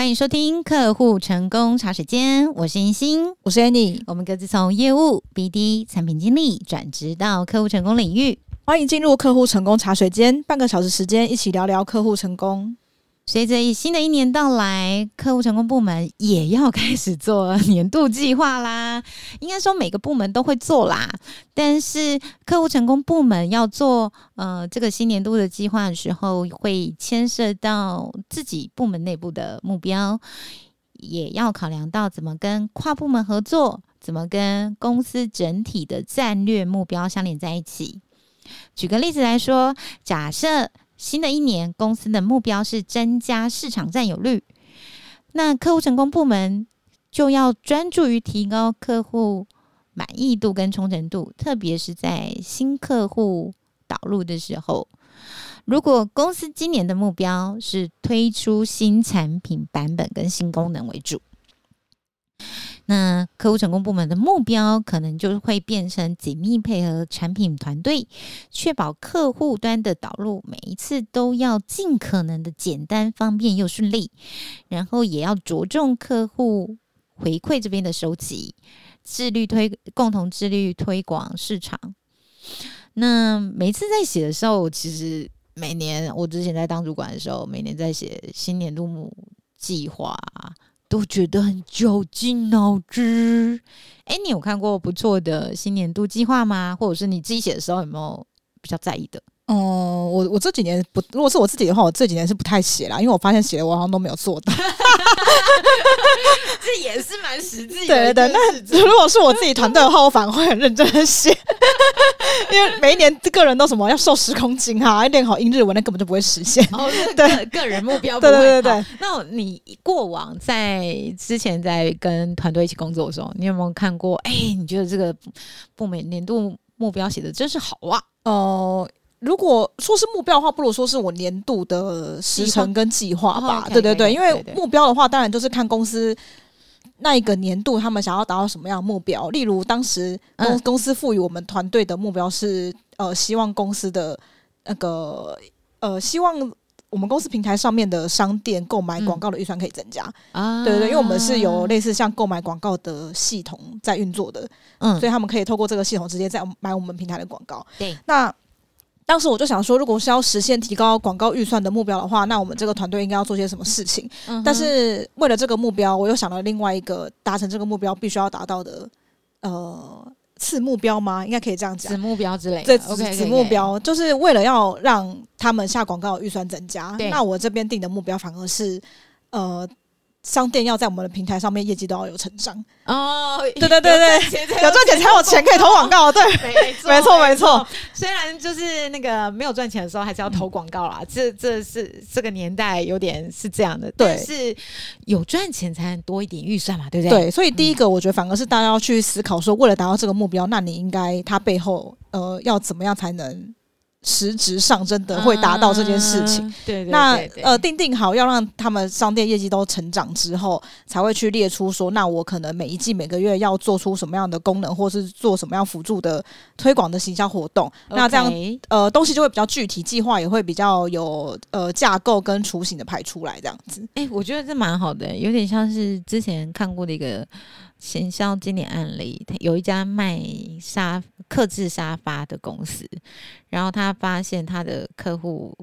欢迎收听客户成功茶水间，我是银星，我是 Annie，我们各自从业务、BD、产品经理转职到客户成功领域，欢迎进入客户成功茶水间，半个小时时间一起聊聊客户成功。随着新的一年到来，客户成功部门也要开始做年度计划啦。应该说每个部门都会做啦，但是客户成功部门要做呃这个新年度的计划的时候，会牵涉到自己部门内部的目标，也要考量到怎么跟跨部门合作，怎么跟公司整体的战略目标相连在一起。举个例子来说，假设。新的一年，公司的目标是增加市场占有率。那客户成功部门就要专注于提高客户满意度跟忠诚度，特别是在新客户导入的时候。如果公司今年的目标是推出新产品版本跟新功能为主。那客户成功部门的目标可能就会变成紧密配合产品团队，确保客户端的导入每一次都要尽可能的简单、方便又顺利，然后也要着重客户回馈这边的收集，致力推共同致力推广市场。那每次在写的时候，其实每年我之前在当主管的时候，每年在写新年度目计划。都觉得很绞尽脑汁。哎，你有看过不错的新年度计划吗？或者是你自己写的时候有没有比较在意的？哦、嗯，我我这几年不，如果是我自己的话，我这几年是不太写啦，因为我发现写的我好像都没有做到。这也是蛮实际的。对对对，那如果是我自己团队的话，我反而会很认真的写，因为每一年个人都什么要瘦十公斤哈，要练好英日文，那根本就不会实现。哦，对，个人目标不会。对对对对。那你过往在之前在跟团队一起工作的时候，你有没有看过？哎，你觉得这个部门年度目标写的真是好啊？哦、呃。如果说是目标的话，不如说是我年度的时程跟计划吧。对对对，因为目标的话，当然就是看公司那一个年度他们想要达到什么样的目标。例如，当时公公司赋予我们团队的目标是，呃，希望公司的那个呃，希望我们公司平台上面的商店购买广告的预算可以增加。啊，对对对，因为我们是有类似像购买广告的系统在运作的，嗯，所以他们可以透过这个系统直接在买我们平台的广告。对，那。当时我就想说，如果是要实现提高广告预算的目标的话，那我们这个团队应该要做些什么事情？嗯、但是为了这个目标，我又想到另外一个达成这个目标必须要达到的呃次目标吗？应该可以这样讲，子目标之类的。对，子子目标就是为了要让他们下广告预算增加。那我这边定的目标反而是呃。商店要在我们的平台上面业绩都要有成长哦，对对对对，有赚钱才有钱可以投广告，对，没错没错没错。虽然就是那个没有赚钱的时候还是要投广告啦，嗯、这这是这个年代有点是这样的，对，但是有赚钱才能多一点预算嘛，对不对？对，所以第一个我觉得反而是大家要去思考说，为了达到这个目标，那你应该它背后呃要怎么样才能。实质上真的会达到这件事情，嗯、对，对，对，对，那呃定定好要让他们商店业绩都成长之后，才会去列出说，那我可能每一季每个月要做出什么样的功能，或是做什么样辅助的推广的行销活动那这样呃东西就会比较具体，计划也会比较有呃架构跟雏形的排出来这样子。哎、欸，我觉得这蛮好的，有点像是之前看过的一个。行销经典案例，有一家卖沙客制沙发的公司，然后他发现他的客户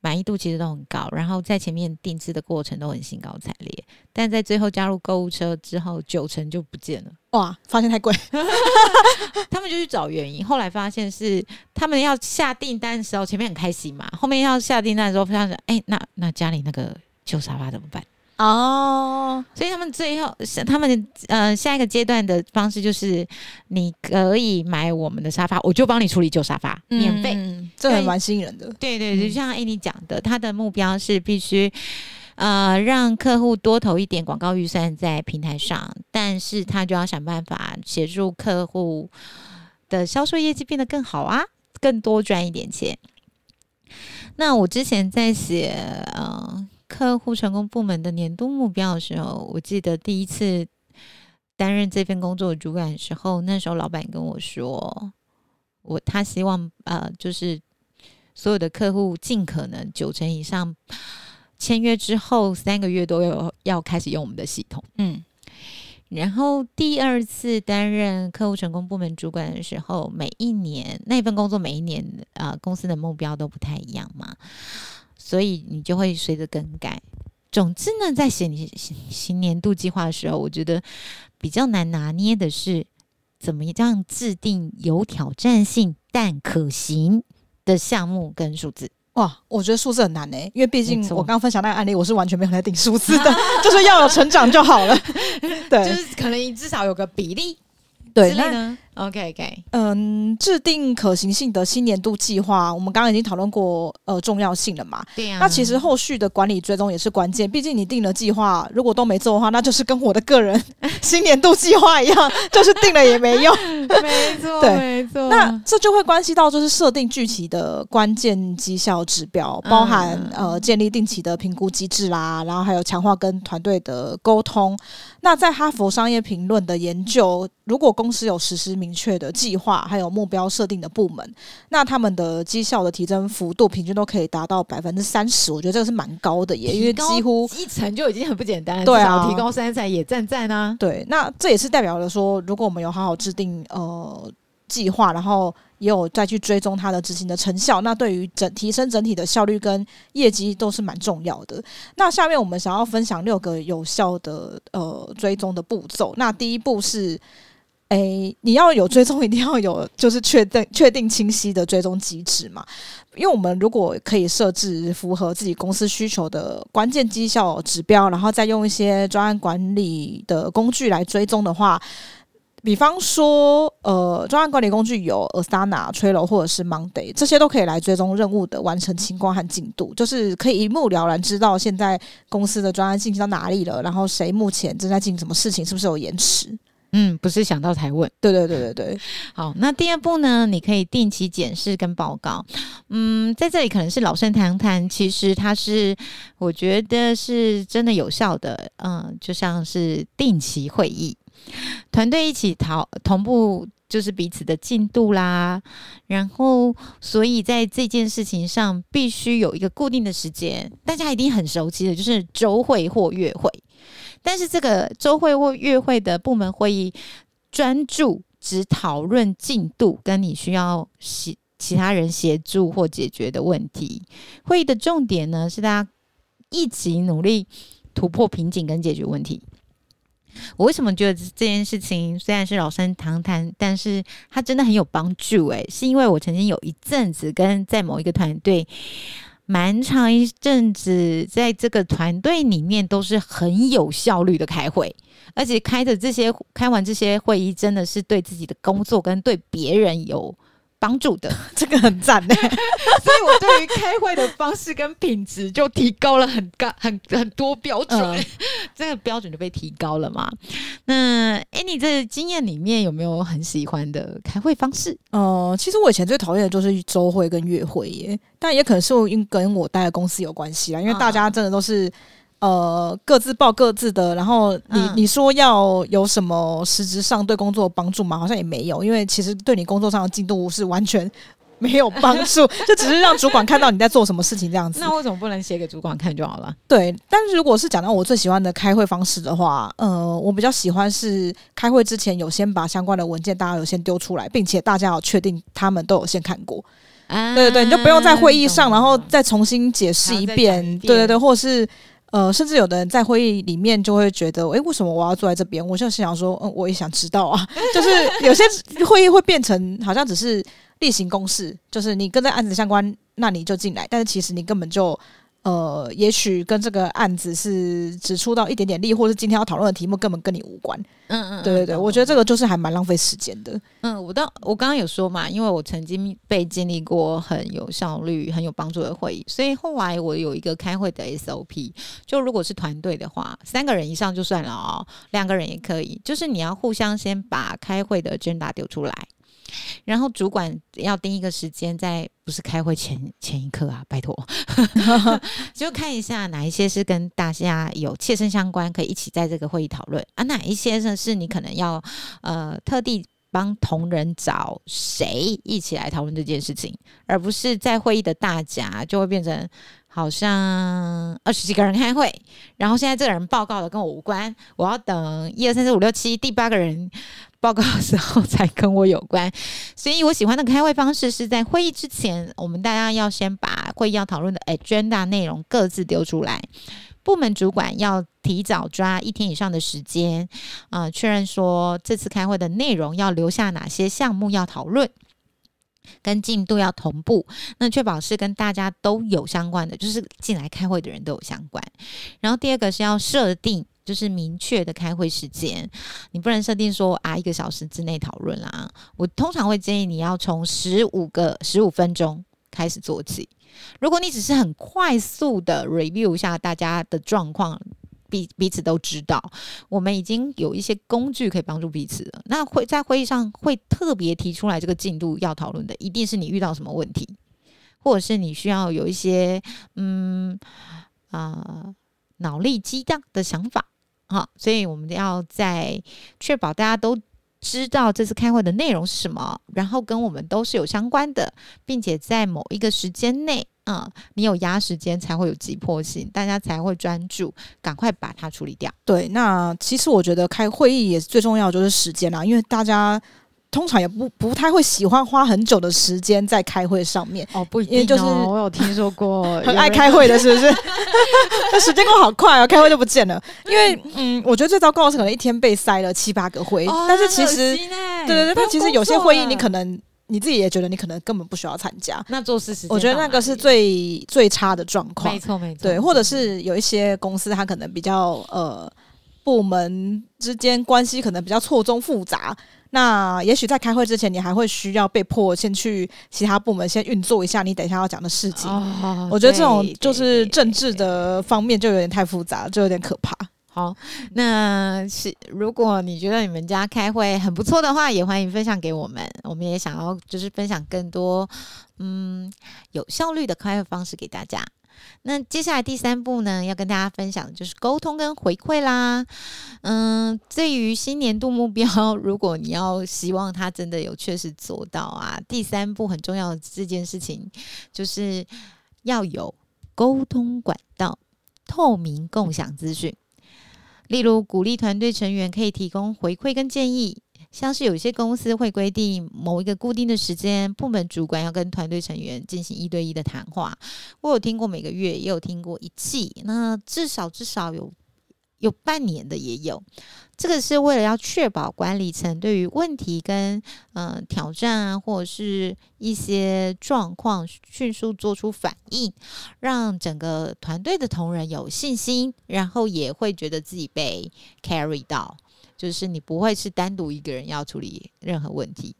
满意度其实都很高，然后在前面定制的过程都很兴高采烈，但在最后加入购物车之后，九成就不见了。哇，发现太贵 他们就去找原因，后来发现是他们要下订单的时候前面很开心嘛，后面要下订单的时候发现，哎，那那家里那个旧沙发怎么办？哦，oh, 所以他们最后，他们呃下一个阶段的方式就是，你可以买我们的沙发，我就帮你处理旧沙发，嗯、免费，这还蛮吸引人的。对对，就像 Annie 讲的，他的目标是必须呃让客户多投一点广告预算在平台上，但是他就要想办法协助客户的销售业绩变得更好啊，更多赚一点钱。那我之前在写呃。客户成功部门的年度目标的时候，我记得第一次担任这份工作的主管的时候，那时候老板跟我说，我他希望呃，就是所有的客户尽可能九成以上签约之后三个月都有要开始用我们的系统。嗯，然后第二次担任客户成功部门主管的时候，每一年那份工作每一年啊、呃，公司的目标都不太一样嘛，所以你就会随着更改。总之呢，在写你新年度计划的时候，我觉得比较难拿捏的是怎么样制定有挑战性但可行的项目跟数字。哇，我觉得数字很难诶、欸，因为毕竟我刚刚分享那个案例，我是完全没有在定数字的，就是要有成长就好了。对，就是可能至少有个比例。对，那。OK OK，嗯，制定可行性的新年度计划，我们刚刚已经讨论过，呃，重要性了嘛？对呀、啊。那其实后续的管理追踪也是关键，毕竟你定了计划，如果都没做的话，那就是跟我的个人新年度计划一样，就是定了也没用。没错，对，没错。那这就会关系到就是设定具体的关键绩效指标，包含、嗯、呃建立定期的评估机制啦，然后还有强化跟团队的沟通。那在哈佛商业评论的研究，如果公司有实施明确的计划，还有目标设定的部门，那他们的绩效的提升幅度平均都可以达到百分之三十。我觉得这个是蛮高的耶，因为几乎一层就已经很不简单了。对啊，提高三成也赞赞啊。对，那这也是代表了说，如果我们有好好制定呃计划，然后也有再去追踪它的执行的成效，那对于整提升整体的效率跟业绩都是蛮重要的。那下面我们想要分享六个有效的呃追踪的步骤。那第一步是。诶、你要有追踪，一定要有就是确定确定清晰的追踪机制嘛。因为我们如果可以设置符合自己公司需求的关键绩效指标，然后再用一些专案管理的工具来追踪的话，比方说呃，专案管理工具有 Asana、Trello 或者是 Monday，这些都可以来追踪任务的完成情况和进度，就是可以一目了然知道现在公司的专案进行到哪里了，然后谁目前正在进行什么事情，是不是有延迟。嗯，不是想到才问。对对对对对。好，那第二步呢？你可以定期检视跟报告。嗯，在这里可能是老生常谈，其实它是我觉得是真的有效的。嗯，就像是定期会议，团队一起讨同步，就是彼此的进度啦。然后，所以在这件事情上必须有一个固定的时间，大家一定很熟悉的，就是周会或月会。但是这个周会或月会的部门会议，专注只讨论进度，跟你需要协其他人协助或解决的问题。会议的重点呢，是大家一起努力突破瓶颈跟解决问题。我为什么觉得这件事情虽然是老生常谈，但是它真的很有帮助？诶，是因为我曾经有一阵子跟在某一个团队。蛮长一阵子，在这个团队里面都是很有效率的开会，而且开的这些开完这些会议，真的是对自己的工作跟对别人有帮助的，这个很赞呢。所以我对于开会的方式跟品质就提高了很高很很多标准，嗯、这个标准就被提高了嘛。那哎，你这经验里面有没有很喜欢的开会方式？哦、呃，其实我以前最讨厌的就是周会跟月会耶，但也可能是因跟我待的公司有关系啦，因为大家真的都是。呃，各自报各自的，然后你、嗯、你说要有什么实质上对工作帮助吗？好像也没有，因为其实对你工作上的进度是完全没有帮助，就只是让主管看到你在做什么事情这样子。那为什么不能写给主管看就好了？对，但是如果是讲到我最喜欢的开会方式的话，呃，我比较喜欢是开会之前有先把相关的文件大家有先丢出来，并且大家有确定他们都有先看过。啊、对对对，你就不用在会议上然后再重新解释一遍。对对对，或者是。呃，甚至有的人在会议里面就会觉得，诶，为什么我要坐在这边？我就是想说，嗯，我也想知道啊。就是有些会议会变成好像只是例行公事，就是你跟这案子相关，那你就进来，但是其实你根本就。呃，也许跟这个案子是只出到一点点力，或是今天要讨论的题目根本跟你无关。嗯嗯，对对对，我觉得这个就是还蛮浪费时间的。嗯，我当我刚刚有说嘛，因为我曾经被经历过很有效率、很有帮助的会议，所以后来我有一个开会的 SOP，就如果是团队的话，三个人以上就算了哦，两个人也可以，就是你要互相先把开会的 agenda 丢出来。然后主管要定一个时间，在不是开会前前一刻啊，拜托，就看一下哪一些是跟大家有切身相关，可以一起在这个会议讨论。啊，哪一些呢是你可能要呃特地帮同仁找谁一起来讨论这件事情，而不是在会议的大家就会变成好像二十几个人开会，然后现在这个人报告的跟我无关，我要等一二三四五六七第八个人报告的时候才跟我有关，所以我喜欢的开会方式是在会议之前，我们大家要先把会议要讨论的 agenda 内容各自丢出来，部门主管要提早抓一天以上的时间，啊、确认说这次开会的内容要留下哪些项目要讨论。跟进度要同步，那确保是跟大家都有相关的，就是进来开会的人都有相关。然后第二个是要设定，就是明确的开会时间，你不能设定说啊一个小时之内讨论啦。我通常会建议你要从十五个十五分钟开始做起。如果你只是很快速的 review 一下大家的状况。彼彼此都知道，我们已经有一些工具可以帮助彼此了。那会在会议上会特别提出来这个进度要讨论的，一定是你遇到什么问题，或者是你需要有一些嗯啊脑力激荡的想法啊。所以我们要在确保大家都知道这次开会的内容是什么，然后跟我们都是有相关的，并且在某一个时间内。嗯，你有压时间才会有急迫性，大家才会专注，赶快把它处理掉。对，那其实我觉得开会议也是最重要的就是时间啦，因为大家通常也不不太会喜欢花很久的时间在开会上面。哦，不一定哦，就是我有听说过 很爱开会的，是不是？那时间过好快哦，开会就不见了。因为嗯，我觉得最糟糕的是可能一天被塞了七八个会，哦，但是其实对对对，但其实有些会议你可能。你自己也觉得你可能根本不需要参加，那做事时间，我觉得那个是最最差的状况。没错，没错。对，或者是有一些公司，它可能比较呃部门之间关系可能比较错综复杂。那也许在开会之前，你还会需要被迫先去其他部门先运作一下你等一下要讲的事情。哦，我觉得这种就是政治的方面就有点太复杂，就有点可怕。好，那是如果你觉得你们家开会很不错的话，也欢迎分享给我们。我们也想要就是分享更多嗯有效率的开会方式给大家。那接下来第三步呢，要跟大家分享的就是沟通跟回馈啦。嗯，对于新年度目标，如果你要希望它真的有确实做到啊，第三步很重要的这件事情就是要有沟通管道，透明共享资讯。例如，鼓励团队成员可以提供回馈跟建议，像是有些公司会规定某一个固定的时间，部门主管要跟团队成员进行一对一的谈话。我有听过每个月，也有听过一季，那至少至少有。有半年的也有，这个是为了要确保管理层对于问题跟嗯、挑战啊，或者是一些状况迅速做出反应，让整个团队的同仁有信心，然后也会觉得自己被 carry 到，就是你不会是单独一个人要处理任何问题。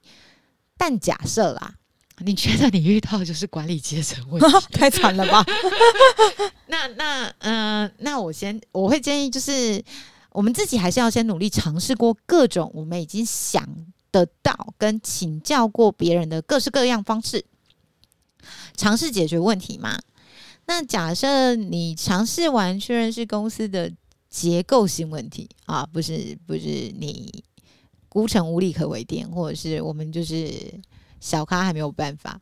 但假设啦。你觉得你遇到的就是管理阶层问题，太惨了吧？那那嗯、呃，那我先我会建议，就是我们自己还是要先努力尝试过各种我们已经想得到跟请教过别人的各式各样方式，尝试解决问题嘛。那假设你尝试完确认是公司的结构性问题啊，不是不是你孤城无力可为电，或者是我们就是。小咖还没有办法，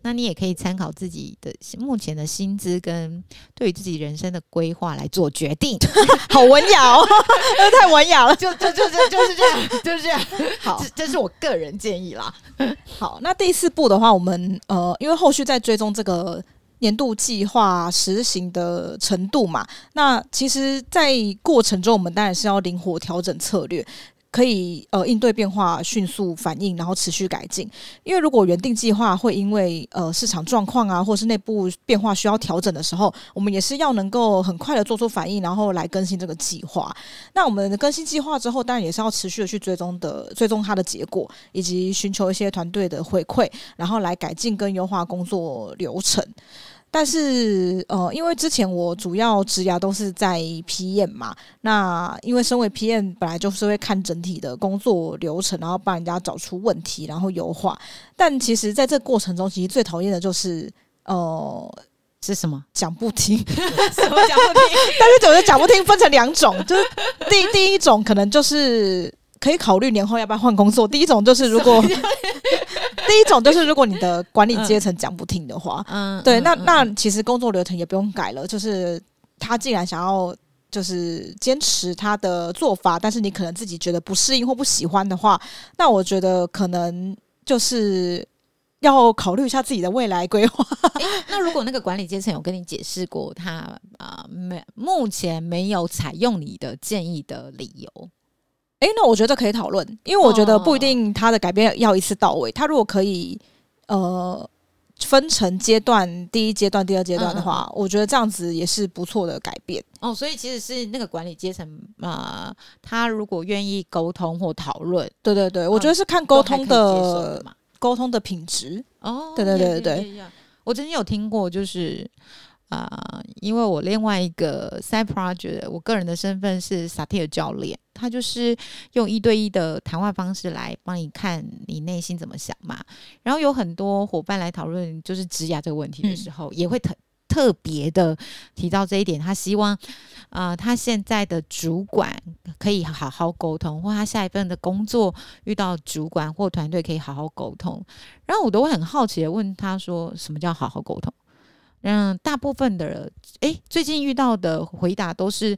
那你也可以参考自己的目前的薪资跟对于自己人生的规划来做决定。好文雅哦，太文雅了，就就就就就是这样，就是这样。好，这，这是我个人建议啦。好，那第四步的话，我们呃，因为后续在追踪这个年度计划实行的程度嘛，那其实，在过程中，我们当然是要灵活调整策略。可以呃应对变化，迅速反应，然后持续改进。因为如果原定计划会因为呃市场状况啊，或是内部变化需要调整的时候，我们也是要能够很快的做出反应，然后来更新这个计划。那我们更新计划之后，当然也是要持续的去追踪的，追踪它的结果，以及寻求一些团队的回馈，然后来改进跟优化工作流程。但是，呃，因为之前我主要职涯都是在 PM 嘛，那因为身为 PM 本来就是会看整体的工作流程，然后帮人家找出问题，然后优化。但其实，在这过程中，其实最讨厌的就是，呃，是什么？讲不听，什么讲不听？但是总是讲不听，分成两种，就是第第一种可能就是。可以考虑年后要不要换工作。第一种就是如果 第一种就是如果你的管理阶层讲不听的话，嗯，对，嗯那那嗯其实工作流程也不用改了，就是他既然想要就是坚持他的做法，但是你可能自己觉得不适应或不喜欢的话，那我觉得可能就是要考虑一下自己的未来规划。欸，那如果那个管理阶层有跟你解释过他啊没目前没有采用你的建议的理由，诶，那我觉得可以讨论，因为我觉得不一定他的改变要一次到位，他如果可以呃。分成阶段，第一阶段、第二阶段的话，嗯嗯，我觉得这样子也是不错的改变哦。所以其实是那个管理阶层啊、呃，他如果愿意沟通或讨论，对对对，我觉得是看沟通的沟通的品质哦。对对对对对，我曾经有听过，就是啊、呃，因为我另外一个 side project，我个人的身份是萨提尔教练。他就是用一对一的谈话方式来帮你看你内心怎么想嘛。然后有很多伙伴来讨论就是职涯这个问题的时候，嗯、也会特特别的提到这一点。他希望啊、呃，他现在的主管可以好好沟通，或他下一份的工作遇到主管或团队可以好好沟通。然后我都会很好奇的问他说：“什么叫好好沟通？”嗯，大部分的人，诶，最近遇到的回答都是。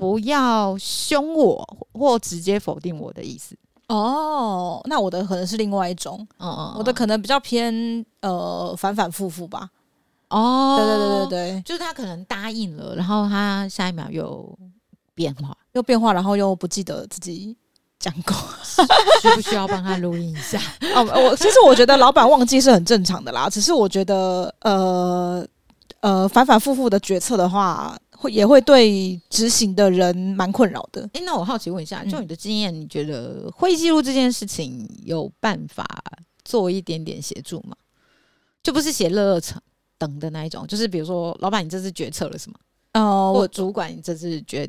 不要凶我或直接否定我的意思哦，那我的可能是另外一种，嗯嗯，我的可能比较偏呃反反复复吧。哦，对对对对对，就是他可能答应了，然后他下一秒又变化，又变化，然后又不记得自己讲过，需不需要帮他录音一下？哦，我其实我觉得老板忘记是很正常的啦，只是我觉得呃呃反反复复的决策的话。会也会对执行的人蛮困扰的。诶，那我好奇问一下，就你的经验，你觉得会议记录这件事情有办法做一点点协助吗？就不是写乐乐成等的那一种，就是比如说，老板你这次决策了什么？哦，我主管你这次决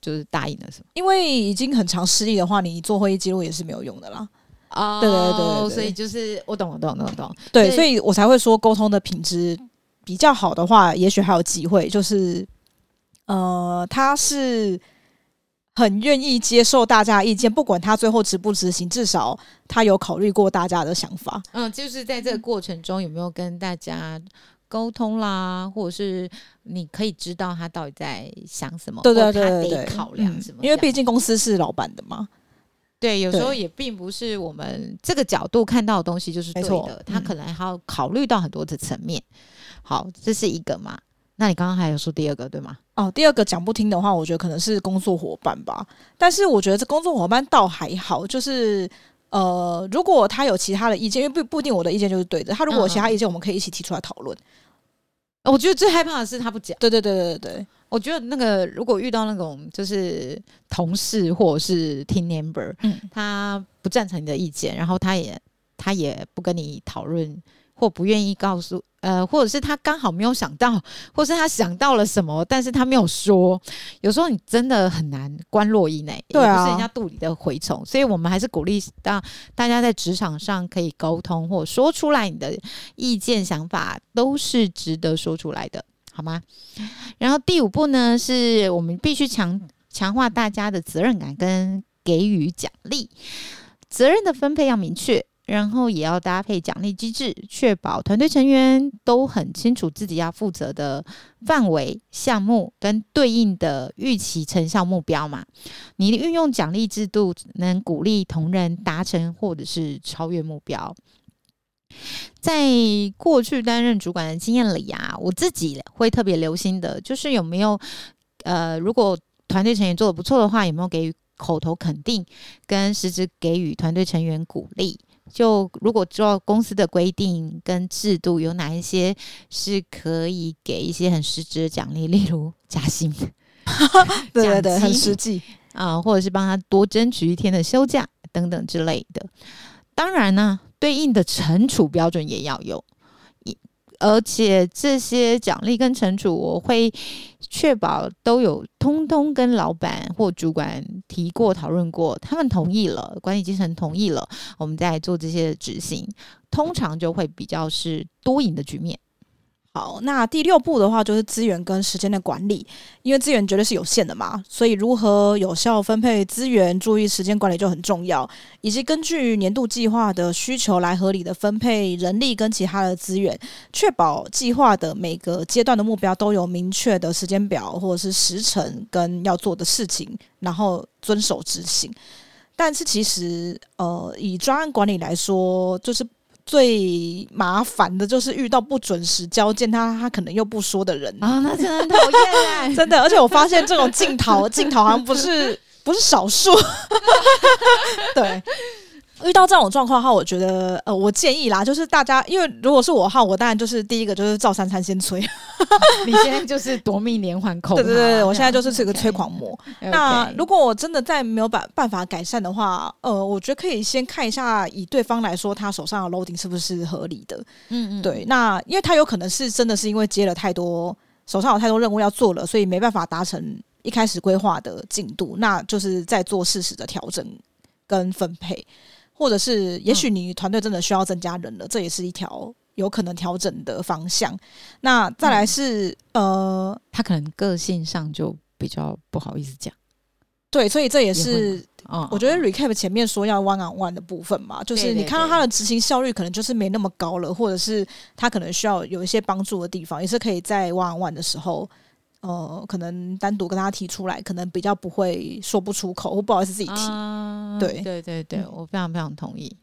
就是答应了什么？因为已经很长失利的话，你做会议记录也是没有用的啦。哦，对对对，对，对，所以就是我懂，我懂，我懂，我懂。对，所以我才会说沟通的品质比较好的话，也许还有机会，就是。呃，他是很愿意接受大家的意见，不管他最后执不执行，至少他有考虑过大家的想法。嗯，就是在这个过程中有没有跟大家沟通啦，或者是你可以知道他到底在想什么？对对对对，得考量什么？因为毕竟公司是老板的嘛。对，有时候也并不是我们这个角度看到的东西就是对的，他可能还要考虑到很多的层面。好，这是一个嘛。那你刚刚还有说第二个对吗？哦，第二个讲不听的话，我觉得可能是工作伙伴吧。但是我觉得这工作伙伴倒还好，就是呃，如果他有其他的意见，因为不不一定我的意见就是对的。他如果有其他意见，我们可以一起提出来讨论。嗯。我觉得最害怕的是他不讲。对对对对对，我觉得那个如果遇到那种就是同事或者是 team member，嗯，他不赞成你的意见，然后他也他也不跟你讨论。或不愿意告诉，呃，或者是他刚好没有想到，或是他想到了什么，但是他没有说。有时候你真的很难观落阴诶，对啊，也不是人家肚里的蛔虫。所以我们还是鼓励大大家在职场上可以沟通，或说出来你的意见想法都是值得说出来的，好吗？然后第五步呢，是我们必须强强化大家的责任感跟给予奖励，责任的分配要明确。然后也要搭配奖励机制，确保团队成员都很清楚自己要负责的范围、项目跟对应的预期成效目标嘛。你运用奖励制度，能鼓励同仁达成或者是超越目标。在过去担任主管的经验里啊，我自己会特别留心的，就是有没有呃，如果团队成员做得不错的话，有没有给予口头肯定，跟实质给予团队成员鼓励。就如果知道公司的规定跟制度有哪一些是可以给一些很实质的奖励，例如 加薪，对对对，很实际啊，或者是帮他多争取一天的休假等等之类的。当然呢，对应的惩处标准也要有。而且这些奖励跟惩处，我会确保都有通通跟老板或主管提过、讨论过，他们同意了，管理阶层同意了，我们再做这些执行，通常就会比较是多赢的局面。好，那第六步的话就是资源跟时间的管理，因为资源绝对是有限的嘛，所以如何有效分配资源，注意时间管理就很重要，以及根据年度计划的需求来合理的分配人力跟其他的资源，确保计划的每个阶段的目标都有明确的时间表或者是时程跟要做的事情，然后遵守执行。但是其实，呃，以专案管理来说，就是。最麻烦的就是遇到不准时交件，他他可能又不说的人啊，那真的很讨厌，真的。而且我发现这种镜头镜头好像不是不是少数，对。遇到这种状况的话，我觉得呃，我建议啦，就是大家，因为如果是我的话，我当然就是第一个就是照三餐先催。你现在就是夺命连环扣，对对对，我现在就是这个催狂魔。Okay. 那如果我真的再没有办办法改善的话，呃，我觉得可以先看一下，以对方来说，他手上的 loading 是不是合理的。嗯嗯，对。那因为他有可能是真的是因为接了太多，手上有太多任务要做了，所以没办法达成一开始规划的进度，那就是在做适时的调整跟分配。或者是，也许你团队真的需要增加人了，嗯、这也是一条有可能调整的方向。那再来是，嗯、呃，他可能个性上就比较不好意思讲。对，所以这也是也我觉得 recap 前面说要 one on one 的部分嘛，就是你看到他的执行效率可能就是没那么高了，或者是他可能需要有一些帮助的地方，也是可以在 one on one 的时候。呃，可能单独跟他提出来，可能比较不会说不出口，或不好意思自己提。啊、对对对对，我非常非常同意。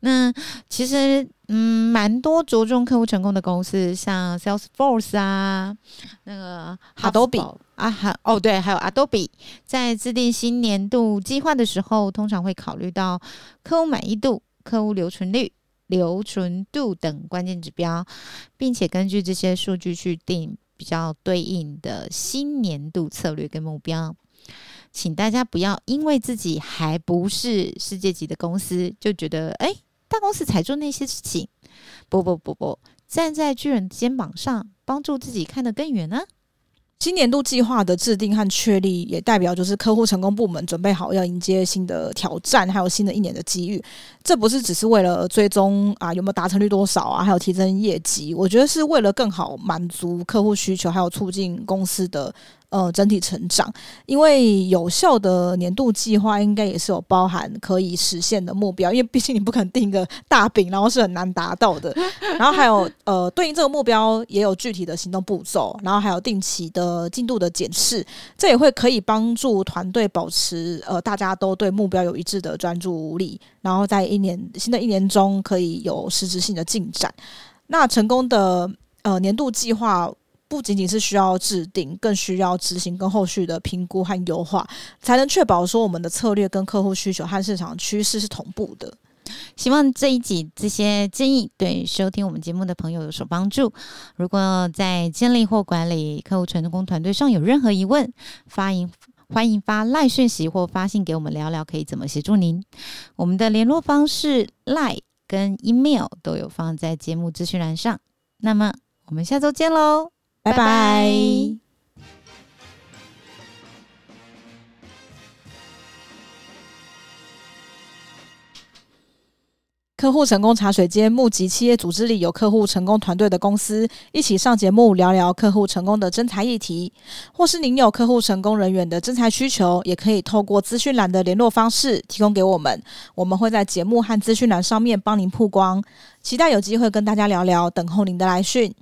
那其实，嗯，蛮多着重客户成功的公司，像 Salesforce 啊，那个 Adobe 啊，还哦对，还有 Adobe，在制定新年度计划的时候，通常会考虑到客户满意度、客户留存率、留存度等关键指标，并且根据这些数据去定。比较对应的新年度策略跟目标，请大家不要因为自己还不是世界级的公司，就觉得哎，大公司才做那些事情。不不不不，站在巨人肩膀上，帮助自己看得更远呢、新年度计划的制定和确立，也代表就是客户成功部门准备好要迎接新的挑战，还有新的一年的机遇。这不是只是为了追踪啊有没有达成率多少啊，还有提升业绩。我觉得是为了更好满足客户需求，还有促进公司的。呃，整体成长，因为有效的年度计划应该也是有包含可以实现的目标，因为毕竟你不可能定一个大饼，然后是很难达到的。然后还有呃，对应这个目标也有具体的行动步骤，然后还有定期的进度的检视，这也会可以帮助团队保持呃大家都对目标有一致的专注力，然后在一年新的一年中可以有实质性的进展。那成功的呃年度计划。不仅仅是需要制定，更需要执行跟后续的评估和优化，才能确保说我们的策略跟客户需求和市场趋势是同步的。希望这一集这些建议对收听我们节目的朋友有所帮助。如果在建立或管理客户成功团队上有任何疑问，发迎欢迎发赖讯息或发信给我们聊聊，可以怎么协助您。我们的联络方式赖跟 email 都有放在节目资讯栏上。那么我们下周见喽！拜拜。客户成功茶水间募集企业组织里有客户成功团队的公司，一起上节目聊聊客户成功的真才议题。或是您有客户成功人员的真才需求，也可以透过资讯栏的联络方式提供给我们，我们会在节目和资讯栏上面帮您曝光。期待有机会跟大家聊聊，等候您的来讯。